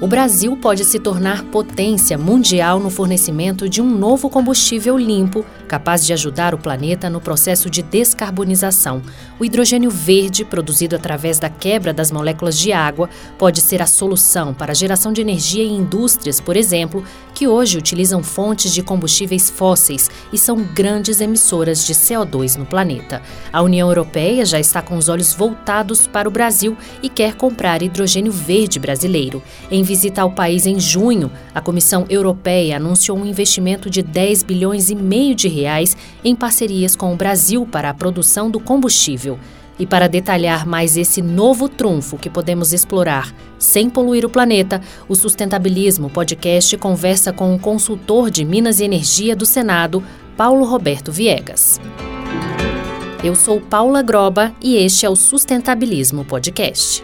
o Brasil pode se tornar potência mundial no fornecimento de um novo combustível limpo, capaz de ajudar o planeta no processo de descarbonização. O hidrogênio verde, produzido através da quebra das moléculas de água, pode ser a solução para a geração de energia em indústrias, por exemplo, que hoje utilizam fontes de combustíveis fósseis e são grandes emissoras de CO2 no planeta. A União Europeia já está com os olhos voltados para o Brasil e quer comprar hidrogênio verde brasileiro. Em visita ao país em junho, a Comissão Europeia anunciou um investimento de 10 bilhões e meio de reais em parcerias com o Brasil para a produção do combustível. E para detalhar mais esse novo trunfo que podemos explorar sem poluir o planeta, o Sustentabilismo Podcast conversa com o consultor de Minas e Energia do Senado, Paulo Roberto Viegas. Eu sou Paula Groba e este é o Sustentabilismo Podcast.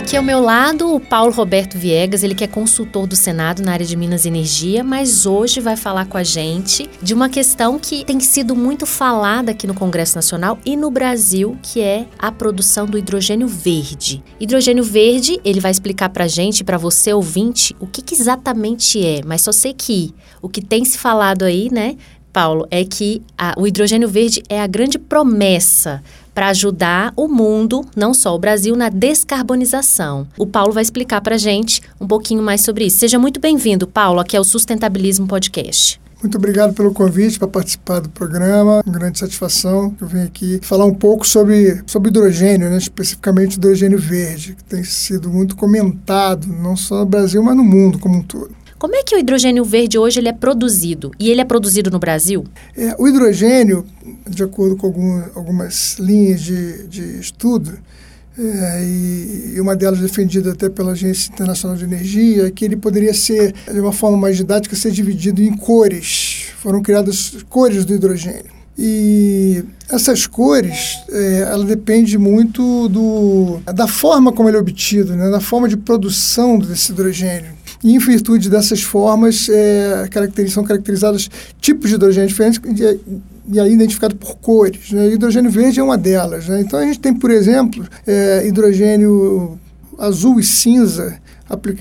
Aqui ao meu lado, o Paulo Roberto Viegas, ele que é consultor do Senado na área de Minas e Energia, mas hoje vai falar com a gente de uma questão que tem sido muito falada aqui no Congresso Nacional e no Brasil, que é a produção do hidrogênio verde. Hidrogênio verde, ele vai explicar pra gente, para você ouvinte, o que, que exatamente é, mas só sei que o que tem se falado aí, né, Paulo, é que a, o hidrogênio verde é a grande promessa para ajudar o mundo, não só o Brasil, na descarbonização. O Paulo vai explicar para a gente um pouquinho mais sobre isso. Seja muito bem-vindo, Paulo, aqui é o Sustentabilismo Podcast. Muito obrigado pelo convite para participar do programa. Uma grande satisfação que eu venho aqui falar um pouco sobre, sobre hidrogênio, né? especificamente hidrogênio verde, que tem sido muito comentado, não só no Brasil, mas no mundo como um todo. Como é que o hidrogênio verde hoje ele é produzido? E ele é produzido no Brasil? É, o hidrogênio, de acordo com algum, algumas linhas de, de estudo, é, e, e, uma delas defendida até pela Agência Internacional de Energia, é que ele poderia ser, de uma forma mais didática, ser dividido em cores. Foram criadas cores do hidrogênio. E essas cores, é, ela depende muito do, da forma como ele é obtido, né? da forma de produção desse hidrogênio. E em virtude dessas formas, é, são caracterizados tipos de hidrogênio diferentes e, aí identificado por cores. Né? hidrogênio verde é uma delas. Né? Então a gente tem, por exemplo, é, hidrogênio azul e cinza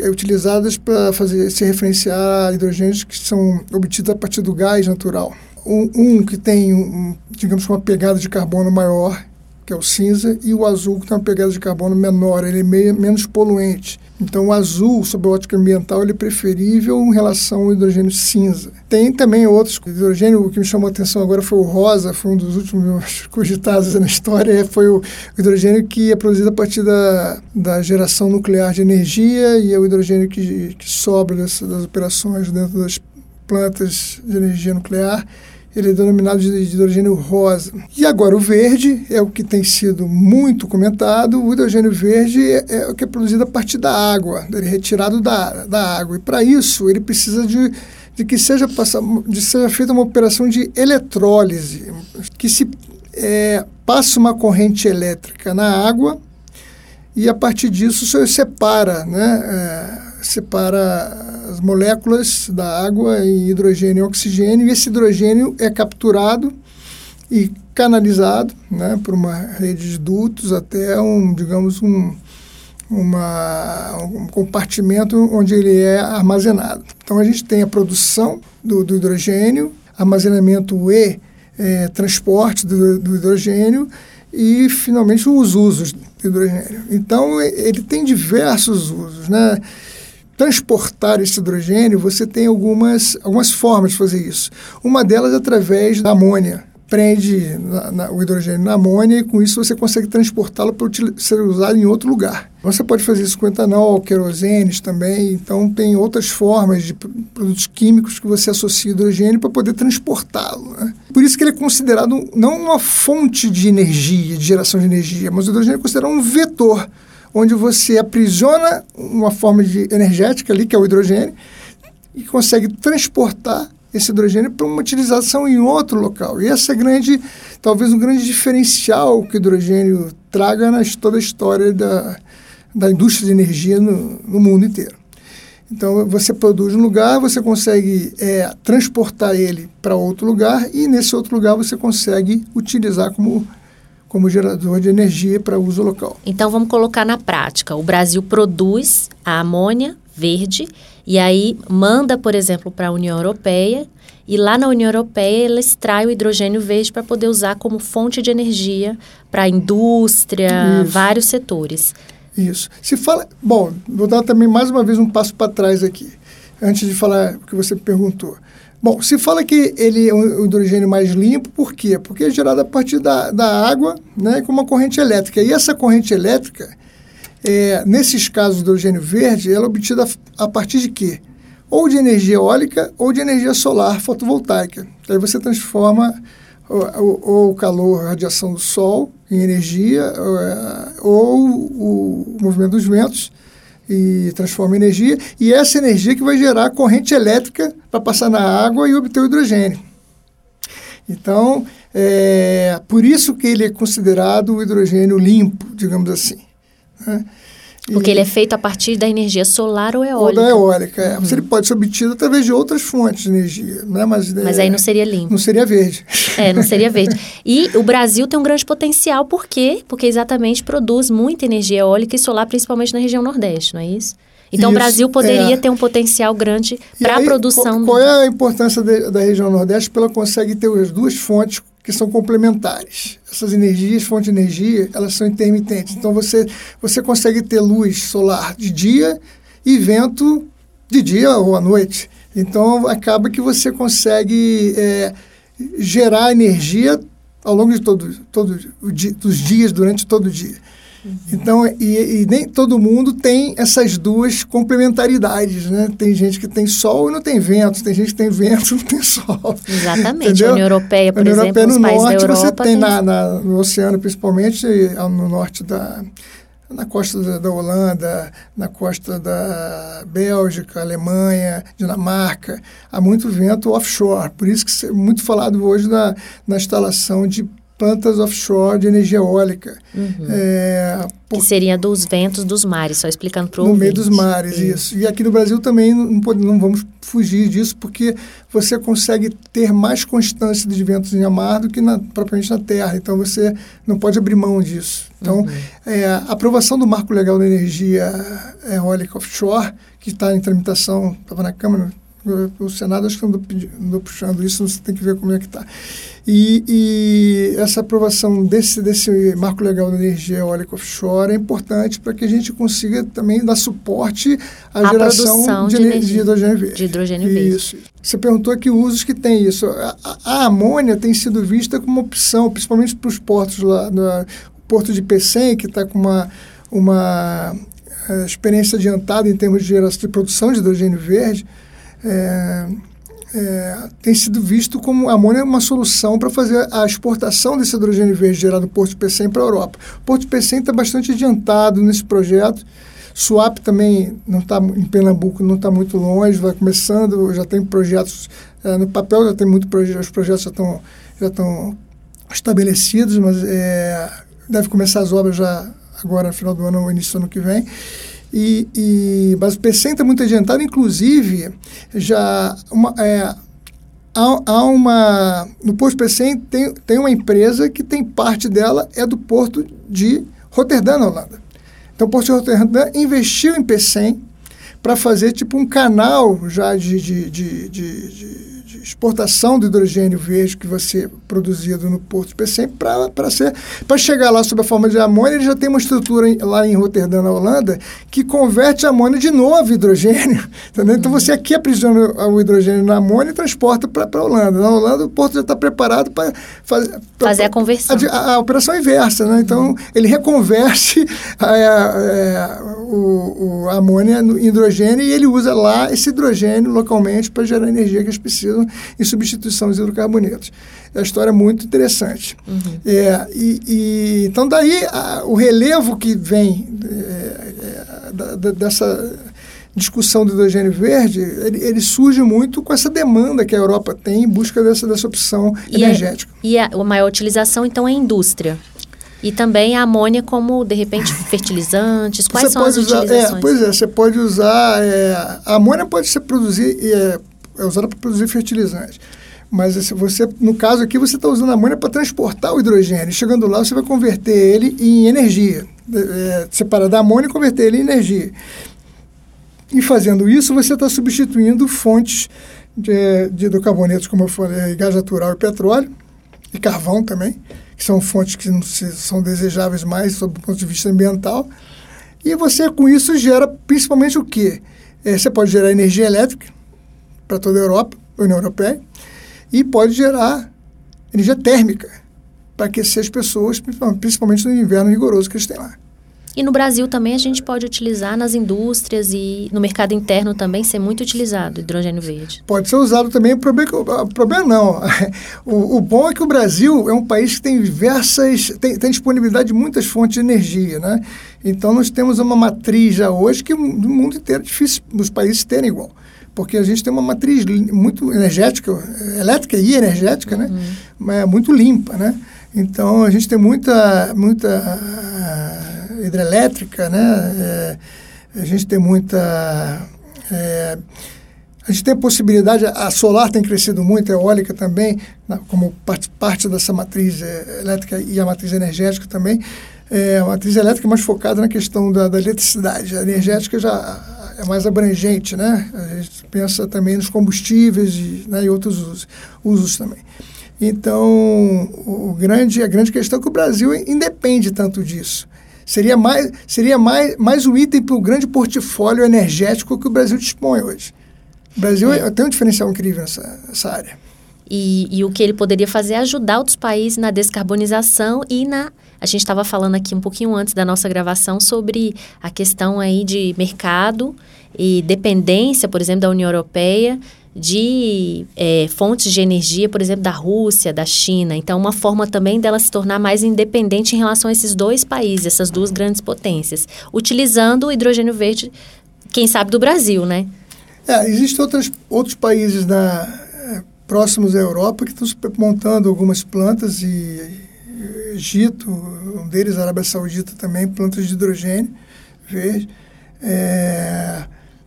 utilizadas para fazer se referenciar a hidrogênios que são obtidos a partir do gás natural. Um, um que tem, um, digamos, uma pegada de carbono maior, que é o cinza, e o azul, que tem uma pegada de carbono menor, ele é meio, menos poluente. Então, o azul, sob a ótica ambiental, ele é preferível em relação ao hidrogênio cinza. Tem também outros. O hidrogênio, o que me chamou a atenção agora foi o rosa, foi um dos últimos cogitados na história, foi o hidrogênio que é produzido a partir da, da geração nuclear de energia e é o hidrogênio que, que sobra das, das operações dentro das plantas de energia nuclear ele é denominado de hidrogênio rosa. E agora o verde é o que tem sido muito comentado. O hidrogênio verde é, é o que é produzido a partir da água, ele é retirado da, da água. E para isso ele precisa de, de que seja, de seja feita uma operação de eletrólise, que se é, passa uma corrente elétrica na água e a partir disso você separa, né, é, separa as moléculas da água em hidrogênio e oxigênio, e esse hidrogênio é capturado e canalizado né, por uma rede de dutos até um, digamos, um, uma, um compartimento onde ele é armazenado. Então a gente tem a produção do, do hidrogênio, armazenamento e é, transporte do, do hidrogênio e finalmente os usos do hidrogênio. Então ele tem diversos usos, né? Transportar esse hidrogênio, você tem algumas, algumas formas de fazer isso. Uma delas é através da amônia. Prende na, na, o hidrogênio na amônia e com isso você consegue transportá-lo para ser usado em outro lugar. Você pode fazer isso com etanol, querosene também. Então, tem outras formas de produtos químicos que você associa hidrogênio para poder transportá-lo. Né? Por isso que ele é considerado não uma fonte de energia, de geração de energia, mas o hidrogênio é considerado um vetor onde você aprisiona uma forma de energética ali, que é o hidrogênio, e consegue transportar esse hidrogênio para uma utilização em outro local. E essa é grande, talvez um grande diferencial que o hidrogênio traga na toda a história da, da indústria de energia no, no mundo inteiro. Então, você produz um lugar, você consegue é, transportar ele para outro lugar e nesse outro lugar você consegue utilizar como como gerador de energia para uso local. Então vamos colocar na prática. O Brasil produz a amônia verde e aí manda, por exemplo, para a União Europeia e lá na União Europeia ela extrai o hidrogênio verde para poder usar como fonte de energia para a indústria, Isso. vários setores. Isso. Se fala, bom, vou dar também mais uma vez um passo para trás aqui, antes de falar o que você perguntou. Bom, se fala que ele é um hidrogênio mais limpo, por quê? Porque é gerado a partir da, da água né, com uma corrente elétrica. E essa corrente elétrica, é, nesses casos do hidrogênio verde, ela é obtida a partir de quê? Ou de energia eólica ou de energia solar fotovoltaica. Aí você transforma ou o calor, a radiação do Sol em energia, ou o movimento dos ventos e transforma energia, e essa energia que vai gerar corrente elétrica para passar na água e obter o hidrogênio. Então, é por isso que ele é considerado o hidrogênio limpo, digamos assim. Né? Porque ele é feito a partir da energia solar ou eólica. Ou da eólica, é. Uhum. Ele pode ser obtido através de outras fontes de energia, né? Mas, Mas é, aí não seria limpo. Não seria verde. É, não seria verde. E o Brasil tem um grande potencial, por quê? Porque exatamente produz muita energia eólica e solar, principalmente na região Nordeste, não é isso? Então, isso, o Brasil poderia é. ter um potencial grande para a produção. Qual, qual, é a importância de, da região Nordeste? Porque ela consegue ter as duas fontes que são complementares. Essas energias, fontes de energia, elas são intermitentes. Então você, você consegue ter luz solar de dia e vento de dia ou à noite. Então acaba que você consegue é, gerar energia ao longo de todo, todo dos dias, durante todo o dia. Então, e, e, nem todo mundo tem essas duas complementaridades, né? Tem gente que tem sol e não tem vento, tem gente que tem vento e não tem sol. Exatamente. Entendeu? A União Europeia, por União exemplo, Europeia, no norte, você tem, tem... Na, na, no oceano, principalmente no norte da na costa da, da, Holanda, na costa da Bélgica, Alemanha, Dinamarca, há muito vento offshore. Por isso que é muito falado hoje na, na instalação de plantas offshore de energia eólica. Uhum. É, por... Que seria dos ventos dos mares, só explicando para o No meio dos mares, isso. isso. E aqui no Brasil também não, pode, não vamos fugir disso, porque você consegue ter mais constância de ventos em mar do que na, propriamente na terra. Então, você não pode abrir mão disso. Então, uhum. é, a aprovação do Marco Legal da Energia Eólica Offshore, que está em tramitação, estava na Câmara, o Senado acho que estou puxando isso, você tem que ver como é que está. E, e, essa aprovação desse, desse marco legal da energia eólica offshore é importante para que a gente consiga também dar suporte à a geração de, de, energia, de hidrogênio verde. De hidrogênio verde. Isso. Você perguntou que usos que tem isso. A, a, amônia tem sido vista como opção, principalmente para os portos lá, no porto de Pecém, que está com uma, uma eh, experiência adiantada em termos de geração de produção de hidrogênio verde. É, é, tem sido visto como a amônia é uma solução para fazer a exportação desse hidrogênio verde gerado no Porto Pecém para a Europa. O Porto Pecém está bastante adiantado nesse projeto. Suape também não está em Pernambuco, não está muito longe, vai começando, já tem projetos é, no papel, já tem muito proje os projetos já estão já estão estabelecidos, mas é, deve começar as obras já agora final do ano ou início do ano que vem. E, e, mas o PCM está muito adiantado, inclusive, já uma, é, há, há, uma. No Porto PCM tem, tem uma empresa que tem parte dela é do Porto de Roterdã, na Holanda. Então, o Porto de Roterdã investiu em PCM para fazer tipo um canal já de, de, de, de exportação do hidrogênio verde que você produzido no Porto de Pecém para ser para chegar lá sob a forma de amônia, ele já tem uma estrutura em, lá em Roterdã, na Holanda, que converte a amônia de novo em hidrogênio. Entendeu? Então você aqui aprisiona o hidrogênio na amônia e transporta para a Holanda. Na Holanda o Porto já está preparado para faz, fazer a conversão. A, a, a, operação inversa, né? Então ele reconverte a, a, o, o, a amônia no hidrogênio e ele usa lá esse hidrogênio localmente para gerar energia que eles precisam em substituição dos hidrocarbonetos. É uma história muito interessante. Uhum. É, e, e, então, daí a, o relevo que vem é, é, da, da, dessa discussão do hidrogênio verde, ele, ele, surge muito com essa demanda que a Europa tem em busca dessa, dessa opção e é, energética. É, e a, a maior utilização, então, é a indústria. E também a amônia como, de repente, fertilizantes. Quais você são as usar, é, utilizações? É, pois é, você pode usar... É, a amônia pode ser produzir, é, é usada para produzir fertilizantes. Mas se você, no caso aqui, você está usando a amônia para transportar o hidrogênio. Chegando lá, você vai converter ele em energia. É, separar da amônia e converter ele em energia. E fazendo isso, você está substituindo fontes de, de hidrocarbonetos, como eu falei, gás natural e petróleo, e carvão também, que são fontes que não se, são desejáveis mais sob o ponto de vista ambiental. E você, com isso, gera principalmente o quê? É, você pode gerar energia elétrica para toda a Europa, União Europeia, e pode gerar energia térmica para aquecer as pessoas, principalmente no inverno rigoroso que eles têm lá. E no Brasil também a gente pode utilizar nas indústrias e no mercado interno também ser muito utilizado hidrogênio verde. Pode ser usado também. O problema, o problema não. O, o, bom é que o Brasil é um país que tem diversas, tem, tem disponibilidade de muitas fontes de energia, né? Então nós temos uma matriz já hoje que no mundo inteiro é difícil os países terem igual porque a gente tem uma matriz muito energética, elétrica e energética, né? Uhum. Mas muito limpa, né? Então a gente tem muita, muita hidrelétrica, né? É, a gente tem muita. É, a gente tem possibilidade, a solar tem crescido muito, a eólica também, como parte, parte dessa matriz é, elétrica e a matriz energética também. É, a matriz elétrica é mais focada na questão da, da eletricidade, a energética já é mais abrangente, né? A gente pensa também nos combustíveis e, né, e outros usos, usos também. Então, o grande, a grande questão é que o Brasil independe tanto disso. Seria mais, seria mais, mais um item para o grande portfólio energético que o Brasil dispõe hoje. O Brasil é. tem um diferencial incrível nessa, nessa área. E, e, o que ele poderia fazer é ajudar outros países na descarbonização e na. A gente estava falando aqui um pouquinho antes da nossa gravação sobre a questão aí de mercado e dependência, por exemplo, da União Europeia de é, fontes de energia, por exemplo, da Rússia, da China. Então, uma forma também dela se tornar mais independente em relação a esses dois países, essas duas grandes potências, utilizando o hidrogênio verde, quem sabe do Brasil, né? É, existem outros, outros países é, próximos à Europa que estão montando algumas plantas e Egito, um deles, Arábia Saudita também, plantas de hidrogênio verde. É,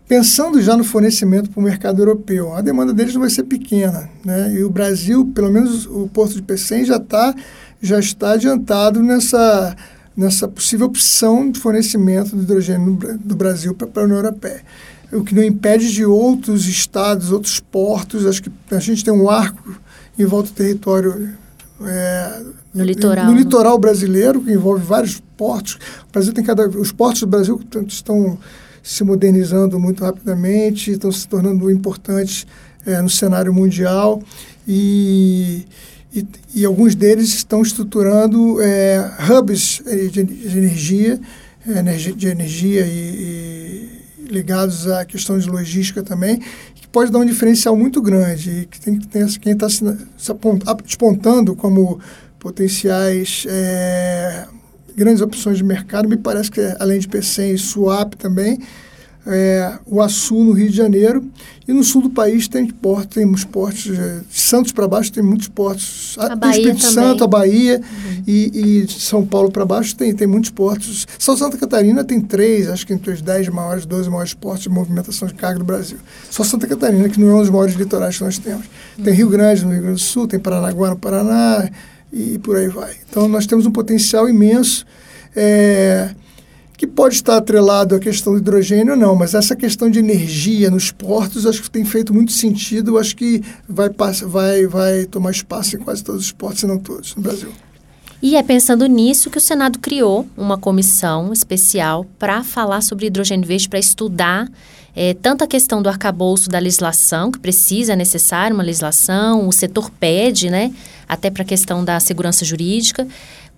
pensando já no fornecimento para o mercado europeu. A demanda deles não vai ser pequena. Né? E o Brasil, pelo menos o Porto de Pecém, já, tá, já está adiantado nessa, nessa possível opção de fornecimento de hidrogênio do Brasil para a União Europeia. O que não impede de outros estados, outros portos, acho que a gente tem um arco em volta do território é, no litoral. No litoral brasileiro, que envolve vários portos. O Brasil tem cada. Os portos do Brasil estão se modernizando muito rapidamente, estão se tornando importantes é, no cenário mundial e, e, e, alguns deles estão estruturando é, hubs de, de energia, de energia e, e, ligados à questão de logística também, que pode dar um diferencial muito grande e que tem que ter quem está se, se despontando como potenciais é, grandes opções de mercado, me parece que além de PCM e SWAP também, é, o Açu no Rio de Janeiro e no sul do país tem portos, temos portos, é, de Santos para baixo tem muitos portos, a, a Espírito também. Santo, a Bahia uhum. e, e São Paulo para baixo tem, tem muitos portos. São Santa Catarina tem três, acho que entre os 10 maiores, 12 maiores portos de movimentação de carga do Brasil. Só Santa Catarina, que não é um dos maiores litorais que nós temos. Uhum. Tem Rio Grande no Rio Grande do Sul, tem Paranaguá no Paraná, e por aí vai. Então, nós temos um potencial imenso, é, que pode estar atrelado à questão do hidrogênio, não, mas essa questão de energia nos portos, acho que tem feito muito sentido, acho que vai, vai, vai tomar espaço em quase todos os portos, se não todos, no Brasil. E é pensando nisso que o Senado criou uma comissão especial para falar sobre hidrogênio verde, para estudar é, tanto a questão do arcabouço da legislação, que precisa, é necessário uma legislação, o setor pede, né, até para a questão da segurança jurídica,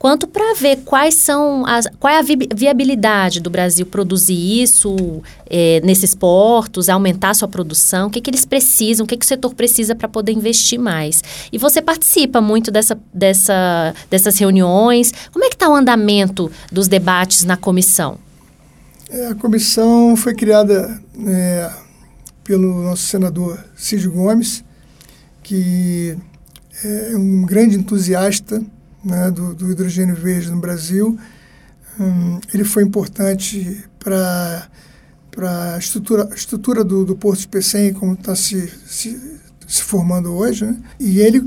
quanto para ver quais são as, qual é a vi viabilidade do Brasil produzir isso é, nesses portos, aumentar sua produção, o que, que eles precisam, o que, que o setor precisa para poder investir mais. E você participa muito dessa, dessa, dessas reuniões. Como é que está o andamento dos debates na comissão? É, a comissão foi criada é, pelo nosso senador Cid Gomes, que é um grande entusiasta né, do, do, hidrogênio verde no Brasil. Hum, ele foi importante para a estrutura, estrutura do, do Porto de Pecém, como está se, se, se formando hoje, né? e ele,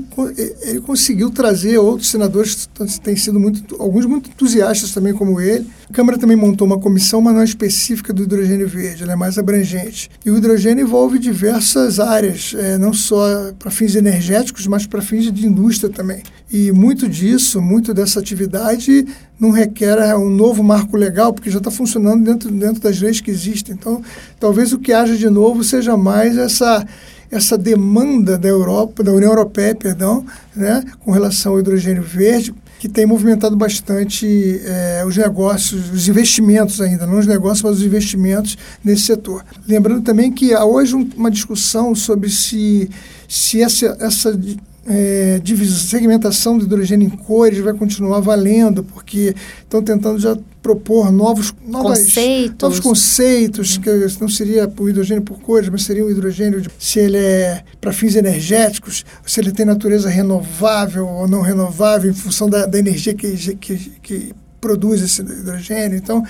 ele conseguiu trazer outros senadores que têm sido muito, alguns muito entusiastas também como ele. A Câmara também montou uma comissão, mas não é específica do hidrogênio verde, ela é mais abrangente. E o hidrogênio envolve diversas áreas, é, não só para fins energéticos, mas para fins de indústria também. E muito disso, muito dessa atividade não requer um novo marco legal, porque já está funcionando dentro, dentro das leis que existem. Então, talvez o que haja de novo seja mais essa essa demanda da Europa, da União Europeia, perdão, né, com relação ao hidrogênio verde, que tem movimentado bastante é, os negócios, os investimentos ainda, não os negócios, mas os investimentos nesse setor. Lembrando também que há hoje uma discussão sobre se, se essa, essa é, segmentação do hidrogênio em cores vai continuar valendo, porque estão tentando já propor novos, novas, conceitos, novos conceitos uhum. que não seria o hidrogênio por cores, mas seria o hidrogênio de, se ele é para fins energéticos, se ele tem natureza renovável ou não renovável em função da, da energia que, que, que produz esse hidrogênio. Então,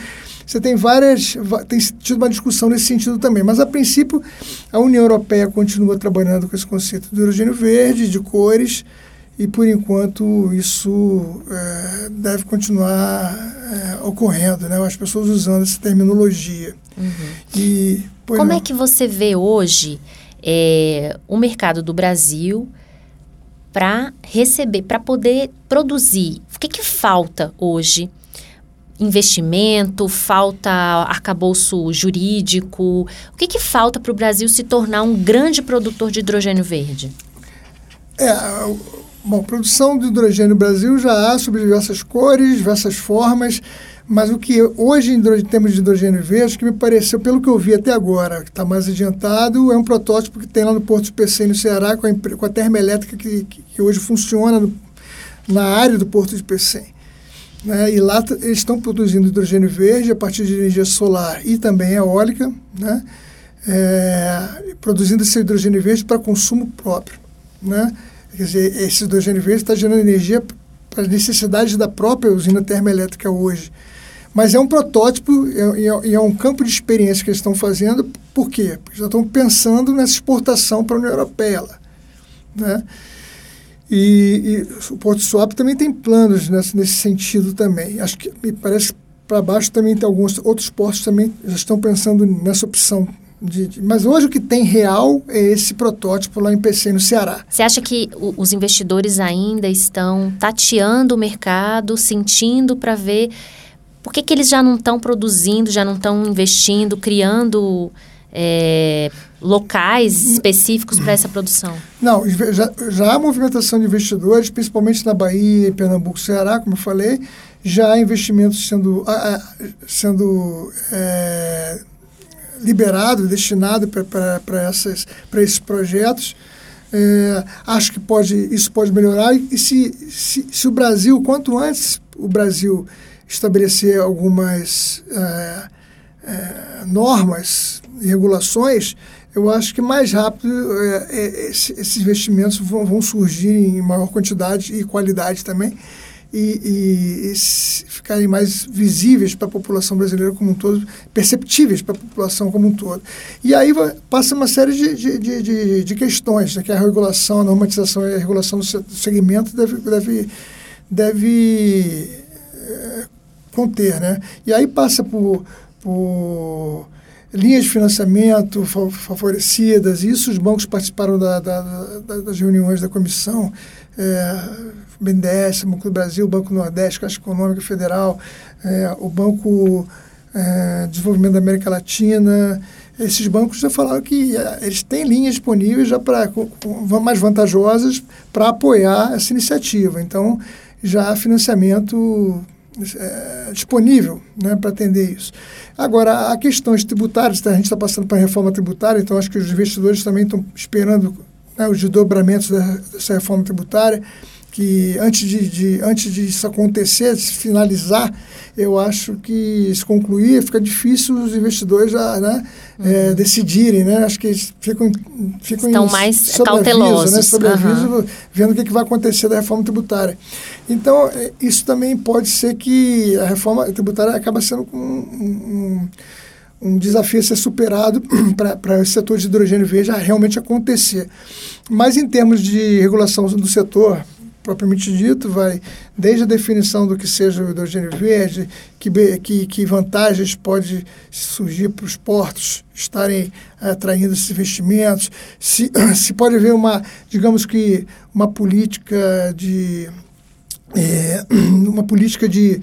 você tem várias, tem tido uma discussão nesse sentido também. Mas, a princípio, a União Europeia continua trabalhando com esse conceito de hidrogênio verde, de cores, e, por enquanto, isso é, deve continuar é, ocorrendo, né? as pessoas usando essa terminologia. Uhum. E, Como não. é que você vê hoje é, o mercado do Brasil para receber, para poder produzir? O que, que falta hoje investimento, falta arcabouço jurídico? O que, que falta para o Brasil se tornar um grande produtor de hidrogênio verde? É, bom, produção de hidrogênio no Brasil já há sob diversas cores, diversas formas, mas o que hoje, em termos de hidrogênio verde, que me pareceu, pelo que eu vi até agora, que está mais adiantado, é um protótipo que tem lá no Porto PC, no Ceará, com a, com a termoelétrica que, que, hoje funciona no, na área do Porto de PC. Né? E lá eles estão produzindo hidrogênio verde a partir de energia solar e também eólica, né? É, produzindo esse hidrogênio verde para consumo próprio. Né? Quer dizer, esse hidrogênio verde está gerando energia para as necessidades da própria usina termoelétrica hoje. Mas é um protótipo e é, é, um campo de experiência que eles estão fazendo. Por quê? Porque já estão pensando nessa exportação para a União Europeia. Né? E, e, o Porto Swap também tem planos nesse, nesse sentido também. Acho que me parece para baixo também tem alguns outros portos também já estão pensando nessa opção. De, de, mas hoje o que tem real é esse protótipo lá em PC, no Ceará. Você acha que o, os investidores ainda estão tateando o mercado, sentindo para ver por que, que eles já não estão produzindo, já não estão investindo, criando é, locais específicos para essa produção? Não, já, já há movimentação de investidores, principalmente na Bahia, Pernambuco, Ceará, como eu falei, já há investimentos sendo, sendo é, liberado, destinado para esses projetos. É, acho que pode, isso pode melhorar e se, se, se, o Brasil, quanto antes o Brasil estabelecer algumas é, é, normas regulações, eu acho que mais rápido é, é, esses investimentos vão, vão, surgir em maior quantidade e qualidade também e, e, e ficarem mais visíveis para a população brasileira como um todo, perceptíveis para a população como um todo. E aí passa uma série de, de, de, de questões, né, que a regulação, a normatização e a regulação do segmento deve, deve, deve é, conter. Né? E aí passa por, por linhas de financiamento favorecidas, isso os bancos participaram da, da, da, das reuniões da comissão, é, BNDES, Banco do Brasil, Banco Nordeste, Caixa Econômica Federal, é, o Banco é, de Desenvolvimento da América Latina, esses bancos já falaram que eles têm linhas disponíveis já para mais vantajosas para apoiar essa iniciativa. Então, já há financiamento é, disponível né, para atender isso. Agora, a questões tributárias, tá, a gente está passando para a reforma tributária, então acho que os investidores também estão esperando né, os desdobramentos dessa reforma tributária que antes de, de, antes disso acontecer, de se finalizar, eu acho que se concluir, fica difícil os investidores já, né, é, uhum. é, decidirem, né? Acho que eles ficam, ficam Estão mais cautelosos. Né, sobre aviso, uhum. vendo o que, que vai acontecer da reforma tributária. Então, é, isso também pode ser que a reforma tributária acaba sendo um, um, um desafio a ser superado para o setor de hidrogênio verde realmente acontecer. Mas em termos de regulação do setor, propriamente dito, vai desde a definição do que seja o hidrogênio verde, que, que, que vantagens pode surgir para os portos estarem atraindo esses investimentos, se, se pode haver uma, digamos que, uma política de é, uma política de,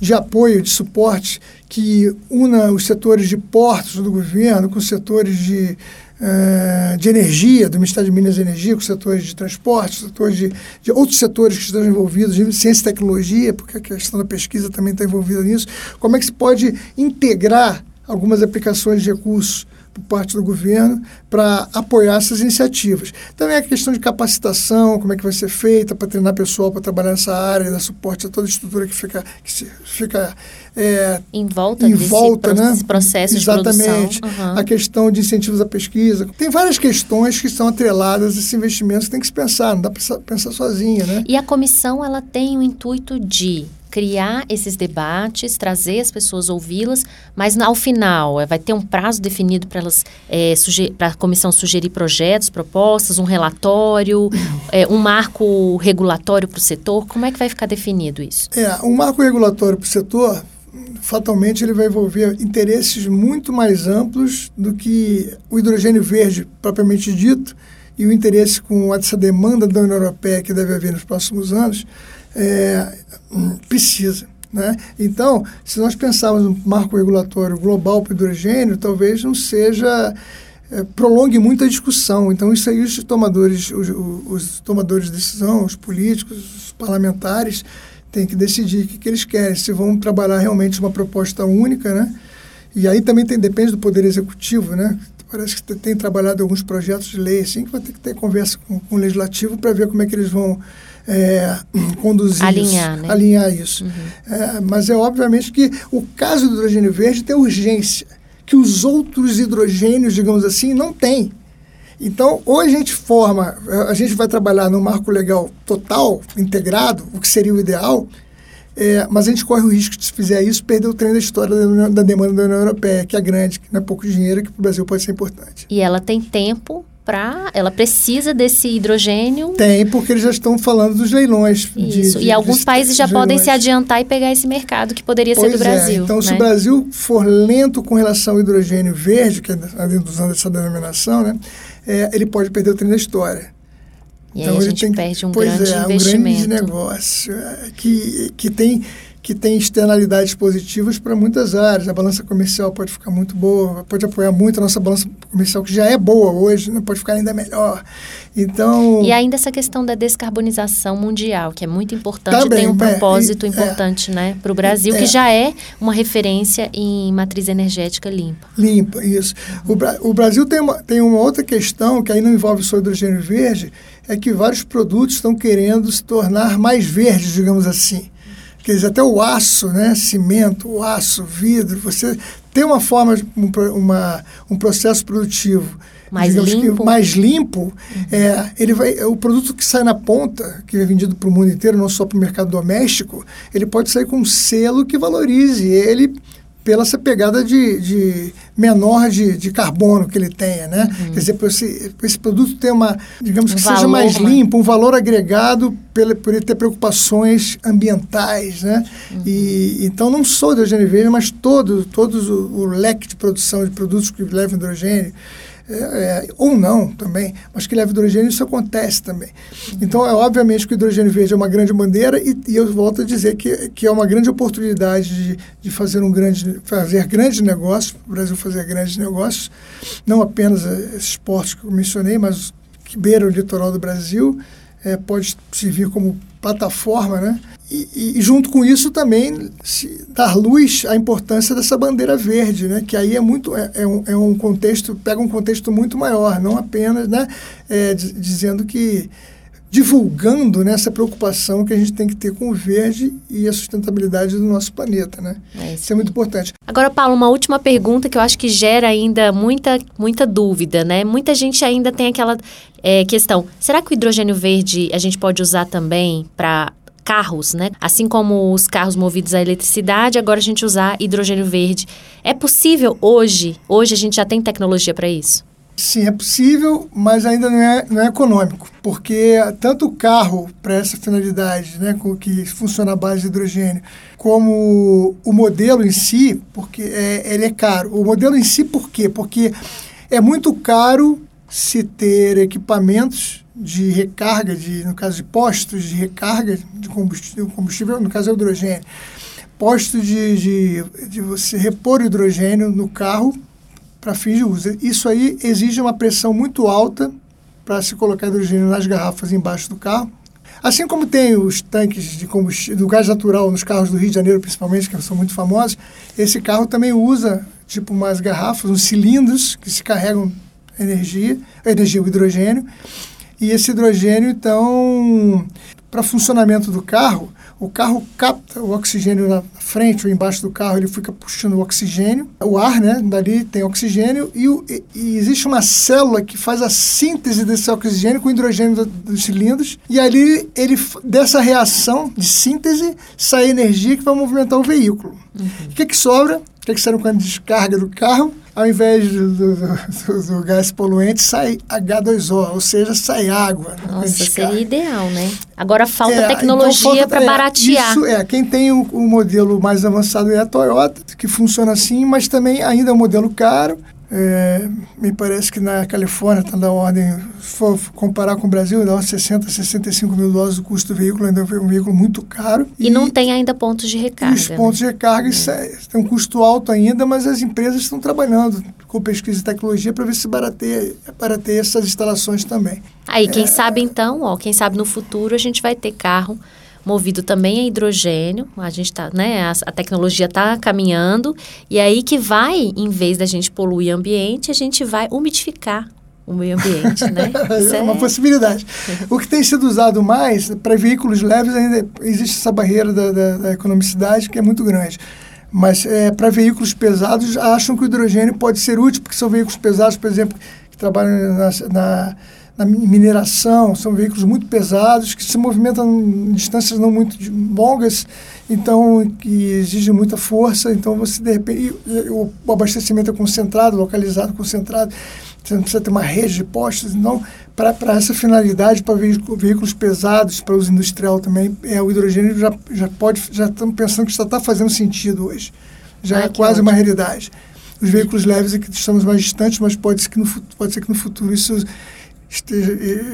de apoio, de suporte que una os setores de portos do governo com os setores de, uh, de energia, do Ministério de Minas e Energia, com setores de transporte, setores de, de outros setores que estão envolvidos, de ciência e tecnologia, porque a questão da pesquisa também está envolvida nisso. Como é que se pode integrar algumas aplicações de recursos por parte do governo para apoiar essas iniciativas. Também a questão de capacitação, como é que vai ser feita para treinar pessoal para trabalhar nessa área, dar suporte a toda a estrutura que fica, que fica é, em volta, em volta desse né? processo Exatamente. de produção. Uhum. A questão de incentivos à pesquisa. Tem várias questões que estão atreladas a esses investimentos que tem que se pensar, não dá para pensar sozinha. Né? E a comissão ela tem o intuito de criar esses debates, trazer as pessoas, ouvi-las, mas ao final é, vai ter um prazo definido para elas é, para a comissão sugerir projetos, propostas, um relatório, é, um marco regulatório para o setor. Como é que vai ficar definido isso? É, um marco regulatório para o setor fatalmente ele vai envolver interesses muito mais amplos do que o hidrogênio verde propriamente dito e o interesse com essa demanda da União Europeia que deve haver nos próximos anos é, precisa. Né? Então, se nós pensarmos no marco regulatório global para o hidrogênio, talvez não seja é, prolongue muito a discussão. Então, isso aí os tomadores, os, os, tomadores de decisão, os políticos, os parlamentares, têm que decidir o que, que eles querem, se vão trabalhar realmente uma proposta única, né? E aí também tem, depende do poder executivo, né? Parece que tem trabalhado alguns projetos de lei assim que vai ter que ter conversa com, com o legislativo para ver como é que eles vão é, conduzir alinhar, isso, né? alinhar isso. Uhum. É, mas é obviamente que o caso do hidrogênio verde tem urgência que os outros hidrogênios, digamos assim, não têm. Então, ou a gente forma, a gente vai trabalhar no marco legal total, integrado, o que seria o ideal, é, mas a gente corre o risco de, se fizer isso, perder o trem da história da, da demanda da União Europeia, que é grande, que não é pouco dinheiro, que para o Brasil pode ser importante. E ela tem tempo Ela precisa desse hidrogênio. Tem, porque eles já estão falando dos leilões. Isso. De, de, e alguns países já leilões. podem se adiantar e pegar esse mercado que poderia pois ser do Brasil. É. Então, né? se o Brasil for lento com relação ao hidrogênio verde, que é usando essa denominação, né, é, ele pode perder o trem da história. E então, aí a gente tem, perde um pois grande é, investimento. um grande negócio é, que, que tem que tem externalidades positivas para muitas áreas. A balança comercial pode ficar muito boa, pode apoiar muito a nossa balança comercial, que já é boa hoje, né? pode ficar ainda melhor. Então... E ainda essa questão da descarbonização mundial, que é muito importante, também, tem um é, propósito é, importante é, né, para o Brasil, é, que já é uma referência em matriz energética limpa. Limpa, isso. O, o, Brasil tem uma, tem uma outra questão, que aí não envolve só hidrogênio verde, é que vários produtos estão querendo se tornar mais verdes, digamos assim. Quer dizer, até o aço, né? cimento, o aço, vidro, você tem uma forma, um, uma, um processo produtivo mais limpo, mais limpo uhum. é, ele vai, o produto que sai na ponta, que é vendido para o mundo inteiro, não só para o mercado doméstico, ele pode sair com um selo que valorize ele pela essa pegada de, de menor de, de, carbono que ele tenha, né? Uhum. Quer dizer, para esse, esse, produto ter uma, digamos que seja mais né? limpo, um valor agregado pela, por ele ter preocupações ambientais, né? Uhum. E, então, não só o hidrogênio verde, mas todo, todo o, o leque de produção de produtos que levam hidrogênio, é, é, ou não também, mas que leva hidrogênio, isso acontece também. Então, é obviamente que o hidrogênio verde é uma grande bandeira e, e eu volto a dizer que, que é uma grande oportunidade de, de fazer um grande, fazer grandes negócios, o Brasil fazer grandes negócios, não apenas esses portos que eu mencionei, mas que beira o litoral do Brasil, é, pode servir como plataforma, né? E, e, junto com isso também dar luz à importância dessa bandeira verde, né? Que aí é muito é, é, um, é um contexto pega um contexto muito maior, não apenas, né? É, dizendo que divulgando né, essa preocupação que a gente tem que ter com o verde e a sustentabilidade do nosso planeta, né? É isso, isso é muito importante. Agora, Paulo, uma última pergunta que eu acho que gera ainda muita, muita dúvida, né? Muita gente ainda tem aquela é, questão: será que o hidrogênio verde a gente pode usar também para carros, né? Assim como os carros movidos à eletricidade, agora a gente usar hidrogênio verde. É possível hoje? Hoje a gente já tem tecnologia para isso? Sim, é possível, mas ainda não é, não é econômico, porque tanto o carro para essa finalidade, né, com que funciona à base de hidrogênio, como o modelo em si, porque é, ele é caro. O modelo em si, por quê? Porque é muito caro se ter equipamentos de recarga, de, no caso de postos de recarga de combustível, combustível no caso é hidrogênio, postos de, de, de você repor hidrogênio no carro para fins de uso. Isso aí exige uma pressão muito alta para se colocar hidrogênio nas garrafas embaixo do carro. Assim como tem os tanques de combustível, do gás natural nos carros do Rio de Janeiro, principalmente, que são muito famosos, esse carro também usa tipo umas garrafas, uns cilindros que se carregam energia, energia, o hidrogênio. E esse hidrogênio, então, para funcionamento do carro, o carro capta o oxigênio na frente ou embaixo do carro, ele fica puxando o oxigênio, o ar, né? Dali tem oxigênio e, o, e, existe uma célula que faz a síntese desse oxigênio com o hidrogênio do, dos cilindros e ali ele dessa reação de síntese sai energia que vai movimentar o veículo. Uhum. O que, que sobra? O que, que sai quando descarga do carro? Ao invés do, do, do, do, gás poluente, sai H2O, ou seja, sai água. Nossa, seria ideal, né? Agora falta é, então tecnologia então para é, baratear. Isso é, quem tem o, o, modelo mais avançado é a Toyota, que funciona assim, mas também ainda é um modelo caro. É, me parece que na Califórnia está na ordem, se for comparar com o Brasil, dá uns 60, 65 mil dólares o custo do veículo, ainda é um veículo muito caro. E, e não tem ainda pontos de recarga. Os pontos né? de recarga é. tem um custo alto ainda, mas as empresas estão trabalhando com pesquisa e tecnologia para ver se barateia, barateia essas instalações também. Aí, quem é, sabe então, ó, quem sabe no futuro a gente vai ter carro movido também a hidrogênio. A gente tá, né, a, a tecnologia está caminhando e é aí que vai, em vez da gente poluir o ambiente, a gente vai umidificar o meio ambiente, né? Isso é uma é... possibilidade. o que tem sido usado mais para veículos leves ainda existe essa barreira da, da, da economicidade que é muito grande. Mas é, para veículos pesados acham que o hidrogênio pode ser útil porque são veículos pesados, por exemplo, que trabalham na, na na mineração, são veículos muito pesados, que se movimentam em distâncias não muito longas, então que exigem muita força, então você de repente o, o abastecimento é concentrado, localizado, concentrado, você não precisa ter uma rede de postos, então para essa finalidade, para veículos pesados, para uso industrial também, é, o hidrogênio já, já pode, já estamos pensando que já está fazendo sentido hoje, já ah, é quase ótimo. uma realidade. Os veículos leves é que estamos mais distantes, mas pode ser que no, pode ser que no futuro isso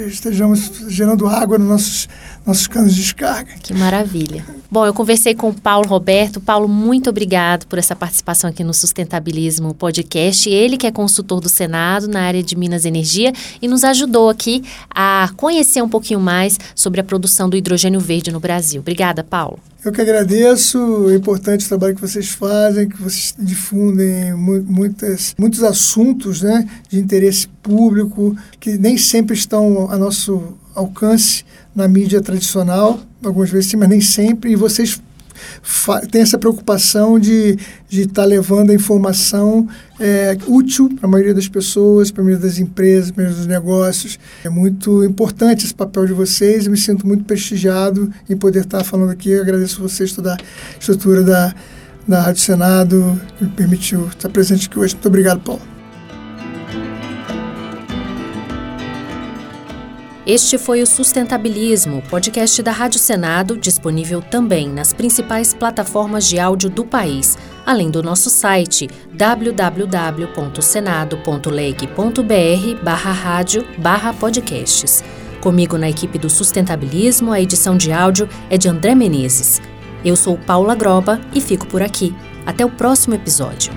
estejamos gerando água nos nossos, nossos canos de descarga. Que maravilha. Bom, eu conversei com o Paulo Roberto. Paulo, muito obrigado por essa participação aqui no Sustentabilismo Podcast. Ele que é consultor do Senado na área de Minas Energia e nos ajudou aqui a conhecer um pouquinho mais sobre a produção do hidrogênio verde no Brasil. Obrigada, Paulo. Eu que agradeço, é importante o trabalho que vocês fazem, que vocês difundem muitas, muitos assuntos né, de interesse público que nem sempre estão a nosso alcance na mídia tradicional, algumas vezes sim, mas nem sempre, e vocês tem essa preocupação de estar tá levando a informação é, útil para a maioria das pessoas, para a maioria das empresas, para a maioria dos negócios. É muito importante esse papel de vocês. Eu me sinto muito prestigiado em poder estar tá falando aqui. Eu agradeço a vocês toda a estrutura da, da Rádio Senado que me permitiu estar presente aqui hoje. Muito obrigado, Paulo. Este foi o Sustentabilismo, podcast da Rádio Senado, disponível também nas principais plataformas de áudio do país, além do nosso site www.senado.leg.br barra rádio barra podcasts. Comigo na equipe do Sustentabilismo, a edição de áudio é de André Menezes. Eu sou Paula Groba e fico por aqui. Até o próximo episódio.